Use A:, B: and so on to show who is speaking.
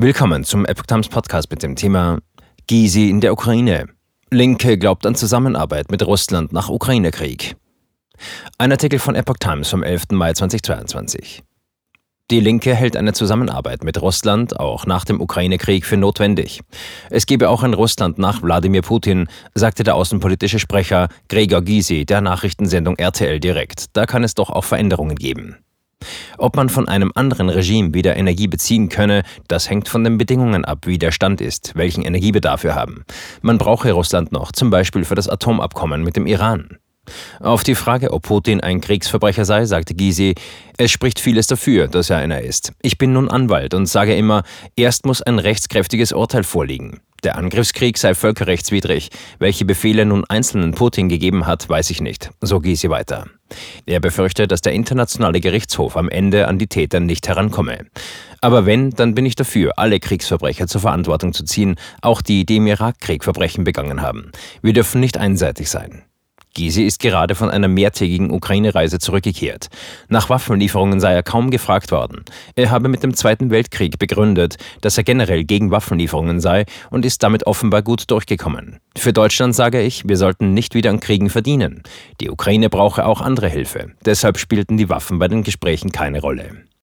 A: Willkommen zum Epoch Times Podcast mit dem Thema Gysi in der Ukraine. Linke glaubt an Zusammenarbeit mit Russland nach Ukraine-Krieg. Ein Artikel von Epoch Times vom 11. Mai 2022. Die Linke hält eine Zusammenarbeit mit Russland auch nach dem Ukraine-Krieg für notwendig. Es gebe auch ein Russland nach Wladimir Putin, sagte der außenpolitische Sprecher Gregor Gysi der Nachrichtensendung RTL direkt. Da kann es doch auch Veränderungen geben. Ob man von einem anderen Regime wieder Energie beziehen könne, das hängt von den Bedingungen ab, wie der Stand ist, welchen Energiebedarf wir haben. Man brauche Russland noch, zum Beispiel für das Atomabkommen mit dem Iran. Auf die Frage, ob Putin ein Kriegsverbrecher sei, sagte Gysi, es spricht vieles dafür, dass er einer ist. Ich bin nun Anwalt und sage immer, erst muss ein rechtskräftiges Urteil vorliegen. Der Angriffskrieg sei völkerrechtswidrig. Welche Befehle nun einzelnen Putin gegeben hat, weiß ich nicht. So Gysi weiter. Er befürchtet, dass der internationale Gerichtshof am Ende an die Täter nicht herankomme. Aber wenn, dann bin ich dafür, alle Kriegsverbrecher zur Verantwortung zu ziehen, auch die, die im Irakkrieg Verbrechen begangen haben. Wir dürfen nicht einseitig sein. Gysi ist gerade von einer mehrtägigen Ukraine-Reise zurückgekehrt. Nach Waffenlieferungen sei er kaum gefragt worden. Er habe mit dem Zweiten Weltkrieg begründet, dass er generell gegen Waffenlieferungen sei und ist damit offenbar gut durchgekommen. Für Deutschland sage ich, wir sollten nicht wieder an Kriegen verdienen. Die Ukraine brauche auch andere Hilfe. Deshalb spielten die Waffen bei den Gesprächen keine Rolle.